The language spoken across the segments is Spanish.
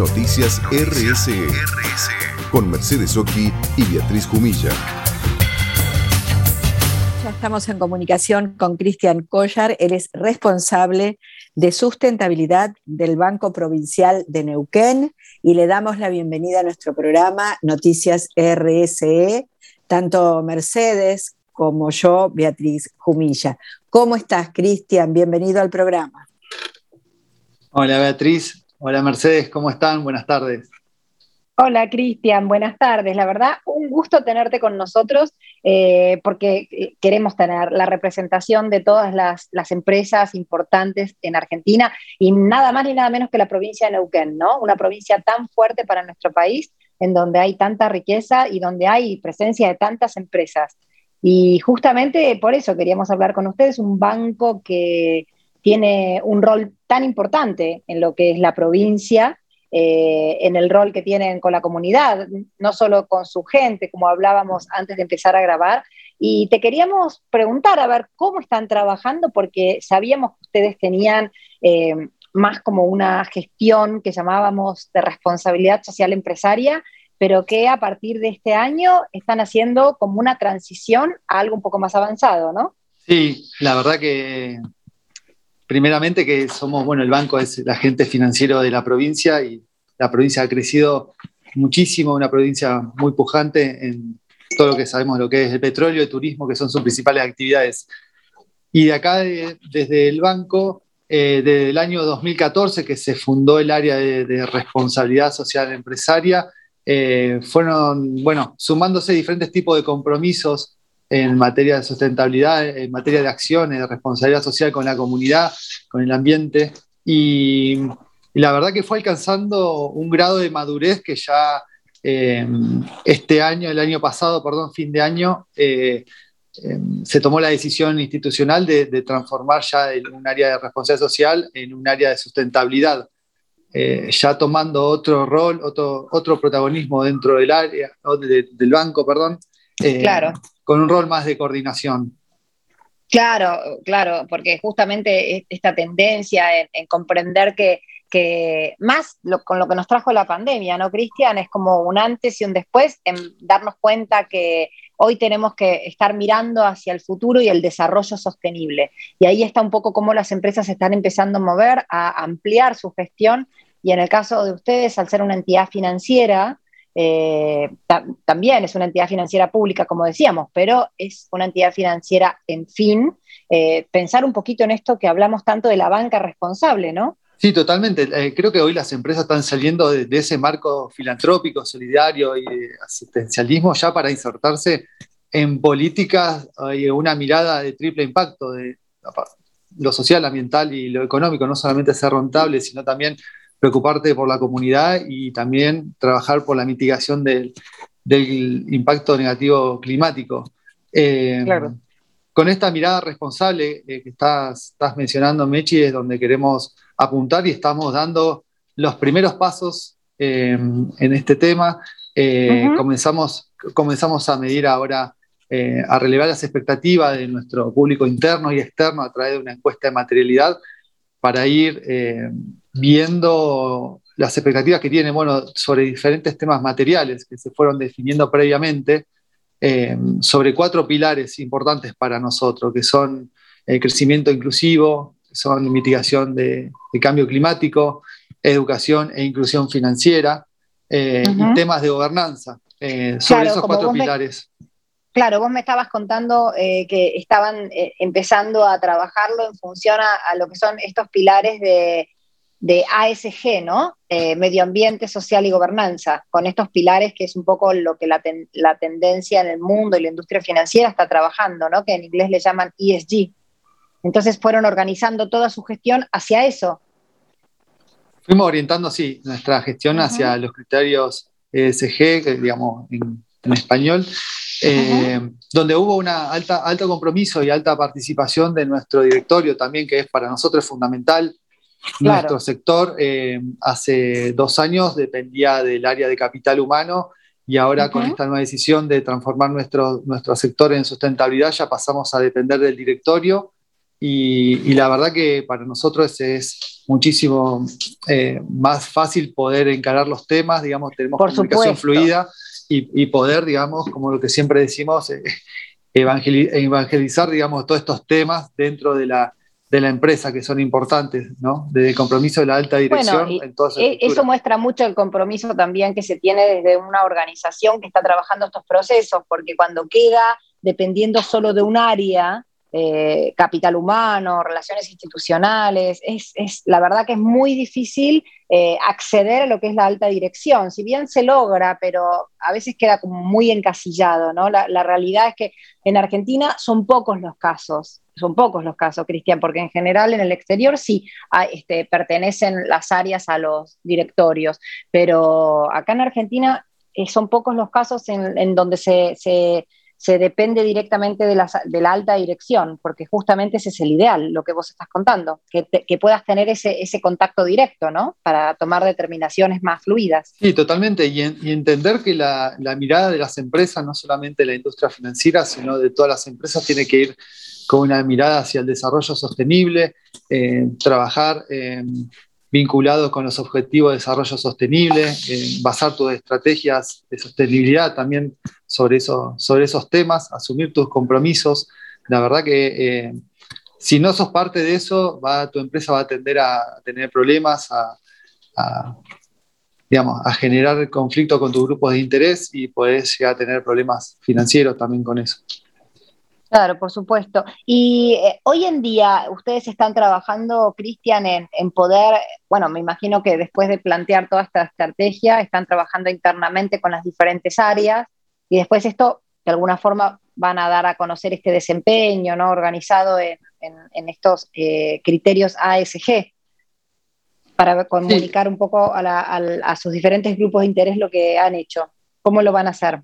Noticias RSE, con Mercedes Oki y Beatriz Jumilla. Ya estamos en comunicación con Cristian Collar, él es responsable de sustentabilidad del Banco Provincial de Neuquén y le damos la bienvenida a nuestro programa Noticias RSE, tanto Mercedes como yo, Beatriz Jumilla. ¿Cómo estás, Cristian? Bienvenido al programa. Hola, Beatriz. Hola, Mercedes. ¿Cómo están? Buenas tardes. Hola, Cristian. Buenas tardes. La verdad, un gusto tenerte con nosotros eh, porque eh, queremos tener la representación de todas las, empresas importantes en Argentina y nada más ni nada menos que la provincia de Neuquén, ¿no? Una provincia tan fuerte para nuestro país, en donde hay tanta riqueza y donde hay presencia de tantas empresas. Y justamente por eso queríamos hablar con ustedes, un banco que tiene un rol tan importante en lo que es la provincia, eh, en el rol que tienen con la comunidad, no solo con su gente, como hablábamos antes de empezar a grabar. Y te queríamos preguntar, a ver, ¿cómo están trabajando? Porque sabíamos que ustedes tenían eh, más como una gestión que llamábamos de responsabilidad social empresaria pero que a partir de este año están haciendo como una transición a algo un poco más avanzado, ¿no? Sí, la verdad que primeramente que somos, bueno, el banco es el agente financiero de la provincia y la provincia ha crecido muchísimo, una provincia muy pujante en todo lo que sabemos de lo que es el petróleo, el turismo, que son sus principales actividades. Y de acá, desde el banco, eh, desde el año 2014, que se fundó el área de responsabilidad social empresaria, eh, fueron, bueno, sumándose diferentes tipos de compromisos en materia de sustentabilidad, en materia de acciones, de responsabilidad social con la comunidad, con el ambiente. Y, la verdad que fue alcanzando un grado de madurez que ya eh, este año, el año pasado, perdón, fin de año, eh, se tomó la decisión institucional de, transformar ya un área de responsabilidad social en un área de sustentabilidad. Eh, ya tomando otro rol, otro, otro protagonismo dentro del área, del banco, perdón, eh, claro. Con un rol más de coordinación. Claro, claro, porque justamente esta tendencia en, comprender que, más con lo que nos trajo la pandemia, ¿no, Cristian? Es como un antes y un después en darnos cuenta que hoy tenemos que estar mirando hacia el futuro y el desarrollo sostenible. Y ahí está un poco cómo las empresas están empezando a mover, a ampliar su gestión. Y en el caso de ustedes, al ser una entidad financiera, eh, también es una entidad financiera pública, como decíamos, pero es una entidad financiera en fin. Eh, pensar un poquito en esto que hablamos tanto de la banca responsable, ¿no? Sí, totalmente. Eh, creo que hoy las empresas están saliendo de, ese marco filantrópico, solidario y asistencialismo ya para insertarse en políticas y una mirada de triple impacto, de lo social, ambiental y lo económico, no solamente ser rentable, sino también preocuparte por la comunidad y también trabajar por la mitigación del, impacto negativo climático. Eh, claro. Con esta mirada responsable eh, que estás, estás mencionando, Mechi, es donde queremos apuntar y estamos dando los primeros pasos eh, en este tema. Eh, comenzamos, comenzamos a medir ahora, eh, a relevar las expectativas de nuestro público interno y externo a través de una encuesta de materialidad para ir viendo las expectativas que tienen bueno, sobre diferentes temas materiales que se fueron definiendo previamente, sobre cuatro pilares importantes para nosotros, que son el crecimiento inclusivo, son mitigación de, cambio climático, educación e inclusión financiera eh, y temas de gobernanza. Eh, sobre esos cuatro pilares. Claro, vos me estabas contando eh, que estaban empezando a trabajarlo en función a, lo que son estos pilares de, ASG, ¿no? medio ambiente, social y gobernanza, con estos pilares que es un poco lo que la, la, tendencia en el mundo y la industria financiera está trabajando, ¿no? Que en inglés le llaman ESG. Entonces fueron organizando toda su gestión hacia eso. Fuimos orientando, así nuestra gestión hacia los criterios ESG, digamos, en, español, eh, donde hubo un alta, alto compromiso y alta participación de nuestro directorio también, que es para nosotros fundamental. Nuestro sector eh, hace dos años dependía del área de capital humano y ahora con esta nueva decisión de transformar nuestro, nuestro sector en sustentabilidad ya pasamos a depender del directorio. Y, la verdad que para nosotros es muchísimo eh, más fácil poder encarar los temas, digamos, tenemos comunicación fluida y, poder, digamos, como lo que siempre decimos, eh, evangelizar, digamos, todos estos temas dentro de la, de la empresa que son importantes, ¿no? Desde el compromiso de la alta dirección. en e, eso muestra mucho el compromiso también que se tiene desde una organización que está trabajando estos procesos, porque cuando queda dependiendo solo de un área, eh, capital humano, relaciones institucionales. Es, la verdad que es muy difícil eh, acceder a lo que es la alta dirección. Si bien se logra, pero a veces queda como muy encasillado, ¿no? La, realidad es que en Argentina son pocos los casos, son pocos los casos, Cristian, porque en general en el exterior sí este, pertenecen las áreas a los directorios, pero acá en Argentina eh, son pocos los casos en, donde se se depende directamente de la, alta dirección, porque justamente ese es el ideal, lo que vos estás contando, que, puedas tener ese, contacto directo, ¿no? Para tomar determinaciones más fluidas. Sí, totalmente, y, entender que la, mirada de las empresas, no solamente de la industria financiera, sino de todas las empresas, tiene que ir con una mirada hacia el desarrollo sostenible, eh, trabajar vinculado con los objetivos de desarrollo sostenible, basar tus estrategias de sostenibilidad también sobre, sobre esos temas, asumir tus compromisos. La verdad que eh, si no sos parte de eso, va, tu empresa va a tender a tener problemas, a, digamos, a generar conflicto con tus grupos de interés y puedes llegar a tener problemas financieros también con eso. Claro, por supuesto. Y eh, hoy en día ustedes están trabajando, Cristian, en, poder, bueno, me imagino que después de plantear toda esta estrategia, están trabajando internamente con las diferentes áreas y después esto, de alguna forma, van a dar a conocer este desempeño, ¿no? Organizado en, estos eh, criterios ASG para comunicar un poco a sus diferentes grupos de interés lo que han hecho. ¿Cómo lo van a hacer?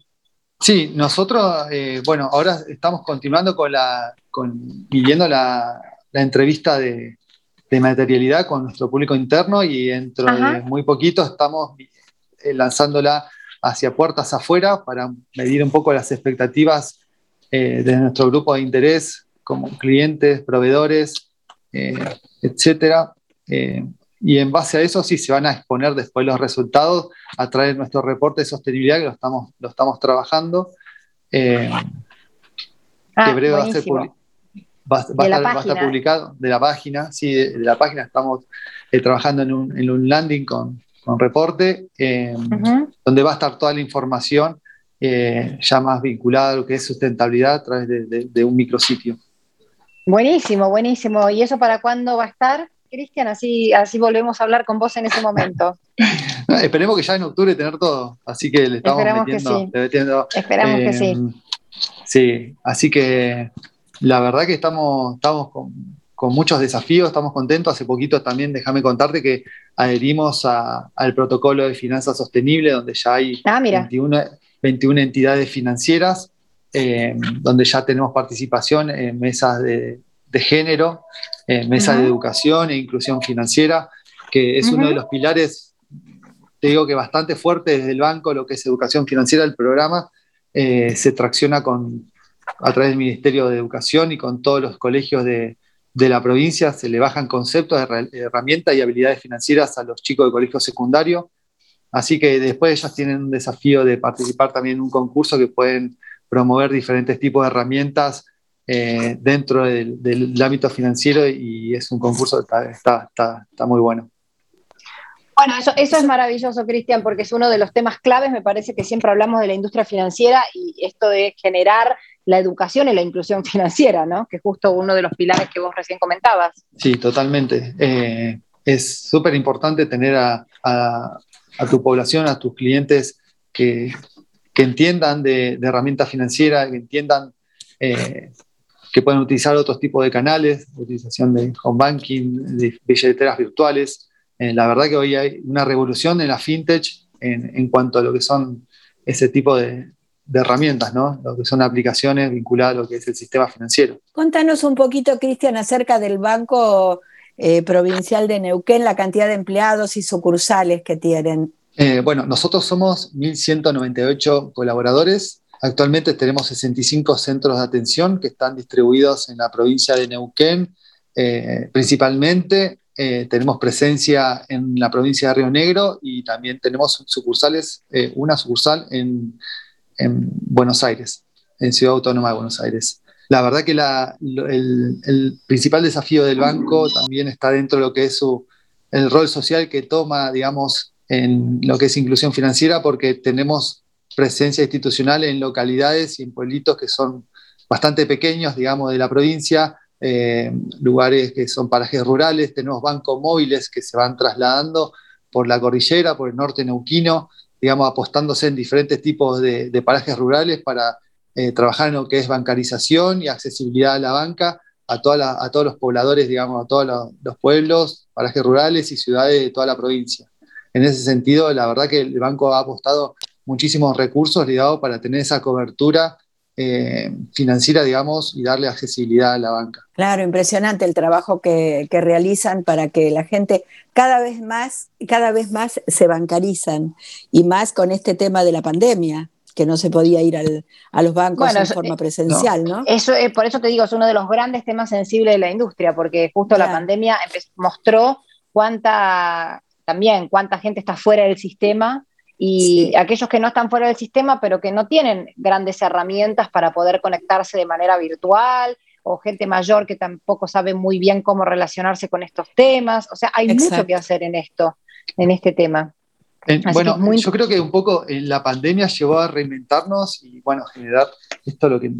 Sí, nosotros, eh, bueno, ahora estamos continuando con la, con, viviendo la, entrevista de, materialidad con nuestro público interno y dentro de muy poquito estamos eh, lanzándola hacia puertas afuera para medir un poco las expectativas eh, de nuestro grupo de interés como clientes, proveedores, etcétera. Y en base a eso sí se van a exponer después los resultados a través de nuestro reporte de sostenibilidad que lo estamos, lo estamos trabajando. Eh, ah, breve va a, ser va, a estar, publicado de la página, sí, de, la página. Estamos eh, trabajando en un, en un, landing con, con reporte, eh, donde va a estar toda la información ya más vinculada a lo que es sustentabilidad a través de, de un micrositio. Buenísimo, buenísimo. ¿Y eso para cuándo va a estar? Cristian, así, así volvemos a hablar con vos en ese momento. esperemos que ya en octubre tener todo, así que le estamos metiendo, Esperamos que sí. Em, sí, así que la verdad que estamos, estamos con, muchos desafíos, estamos contentos. Hace poquito también, déjame contarte que adherimos al protocolo de finanzas sostenible, donde ya hay 21, ah, entidades financieras, em, donde ya tenemos participación en mesas de, de género, eh, mesa de educación e inclusión financiera, que es uno de los pilares, te digo que bastante fuerte desde el banco, lo que es educación financiera, el programa eh, se tracciona con, a través del Ministerio de Educación y con todos los colegios de, la provincia, se le bajan conceptos de herramientas y habilidades financieras a los chicos de colegio secundario. Así que después ellos tienen un desafío de participar también en un concurso que pueden promover diferentes tipos de herramientas eh, dentro del, ámbito financiero y es un concurso que está, está, muy bueno. Bueno, eso, eso es maravilloso, Cristian, porque es uno de los temas claves, me parece que siempre hablamos de la industria financiera y esto de generar la educación y la inclusión financiera, ¿no? Que es justo uno de los pilares que vos recién comentabas. Sí, totalmente. Eh, es súper importante tener a, tu población, a tus clientes que, entiendan de, de herramientas financieras, que entiendan eh, que pueden utilizar otros tipos de canales, utilización de home banking, de billeteras virtuales. Eh, la verdad que hoy hay una revolución en la fintech en, cuanto a lo que son ese tipo de, herramientas, ¿no? Lo que son aplicaciones vinculadas a lo que es el sistema financiero. Contanos un poquito, Cristian, acerca del Banco eh, Provincial de Neuquén, la cantidad de empleados y sucursales que tienen. Eh, bueno, nosotros somos 1.198 colaboradores Actualmente tenemos 65 centros de atención que están distribuidos en la provincia de Neuquén, eh, principalmente. Tenemos presencia en la provincia de Río Negro y también tenemos sucursales, una sucursal en, Buenos Aires, en Ciudad Autónoma de Buenos Aires. La verdad que el, principal desafío del banco también está dentro de lo que es su, el rol social que toma, digamos, en lo que es inclusión financiera, porque tenemos presencia institucional en localidades y en pueblitos que son bastante pequeños, digamos, de la provincia, eh, lugares que son parajes rurales, tenemos bancos móviles que se van trasladando por la cordillera, por el norte neuquino, digamos, apostándose en diferentes tipos de, parajes rurales para eh, trabajar en lo que es bancarización y accesibilidad a la banca a, a todos los pobladores, digamos, a todos los, los pueblos, parajes rurales y ciudades de toda la provincia. En ese sentido, la verdad que el banco ha apostado muchísimos recursos ligados para tener esa cobertura eh, financiera, digamos, y darle accesibilidad a la banca. Claro, impresionante el trabajo que, realizan para que la gente cada vez más, cada vez más se bancarizan y más con este tema de la pandemia que no se podía ir a los bancos en forma eh, presencial, ¿no? Eso, es por eso te digo, es uno de los grandes temas sensibles de la industria, porque justo la pandemia mostró cuánta, también cuánta gente está fuera del sistema y aquellos que no están fuera del sistema, pero que no tienen grandes herramientas para poder conectarse de manera virtual, o gente mayor que tampoco sabe muy bien cómo relacionarse con estos temas. O sea, hay mucho que hacer en esto, en este tema. bueno, yo creo que un poco eh, la pandemia llevó a reinventarnos y, bueno, generar esto lo que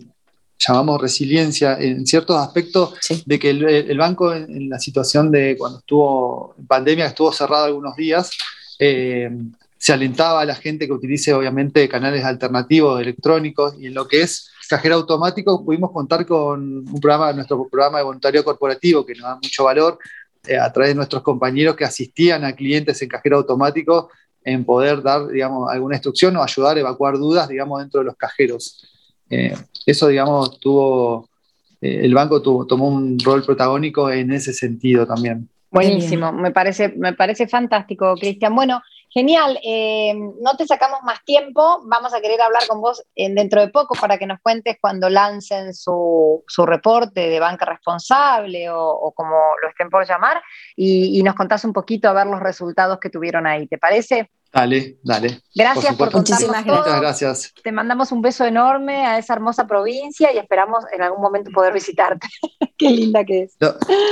llamamos resiliencia en ciertos aspectos de que el, banco en, la situación de cuando estuvo en pandemia, estuvo cerrado algunos días, eh, se alentaba a la gente que utilice obviamente canales alternativos electrónicos y en lo que es cajero automático pudimos contar con un programa, nuestro programa de voluntario corporativo que nos da mucho valor eh, a través de nuestros compañeros que asistían a clientes en cajero automático en poder dar, digamos, alguna instrucción o ayudar a evacuar dudas, digamos, dentro de los cajeros. Eh, eso, digamos, tuvo, eh, el banco tuvo, tomó un rol protagónico en ese sentido también. Buenísimo, me parece, me parece fantástico, Cristian. Bueno, Genial, eh, no te sacamos más tiempo, vamos a querer hablar con vos dentro de poco para que nos cuentes cuando lancen su, reporte de banca responsable o, como lo estén por llamar y, nos contás un poquito a ver los resultados que tuvieron ahí, ¿te parece? Dale, dale. Gracias por, por Muchísimas Muchas gracias. Te mandamos un beso enorme a esa hermosa provincia y esperamos en algún momento poder visitarte. Qué linda que es.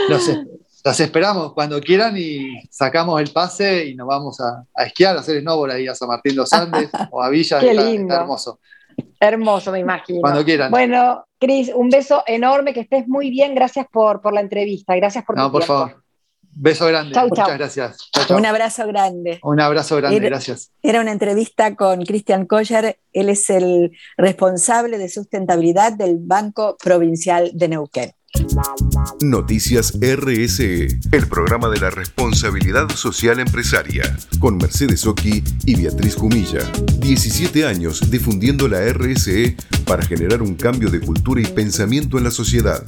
Lo, sé. Los esperamos cuando quieran y sacamos el pase y nos vamos a, esquiar, a hacer snowboard ahí a San Martín los Andes o a Villa. Qué lindo. hermoso. Hermoso, me imagino. Cuando quieran. Bueno, Cris, un beso enorme, que estés muy bien. Gracias por, por la entrevista. Gracias por No, por favor. Beso grande. Muchas gracias. Un abrazo grande. Un abrazo grande, gracias. Era una entrevista con Cristian Collar. Él es el responsable de sustentabilidad del Banco Provincial de Neuquén. Noticias RSE, el programa de la responsabilidad social empresaria, con Mercedes Oki y Beatriz Jumilla. 17 años difundiendo la RSE para generar un cambio de cultura y pensamiento en la sociedad.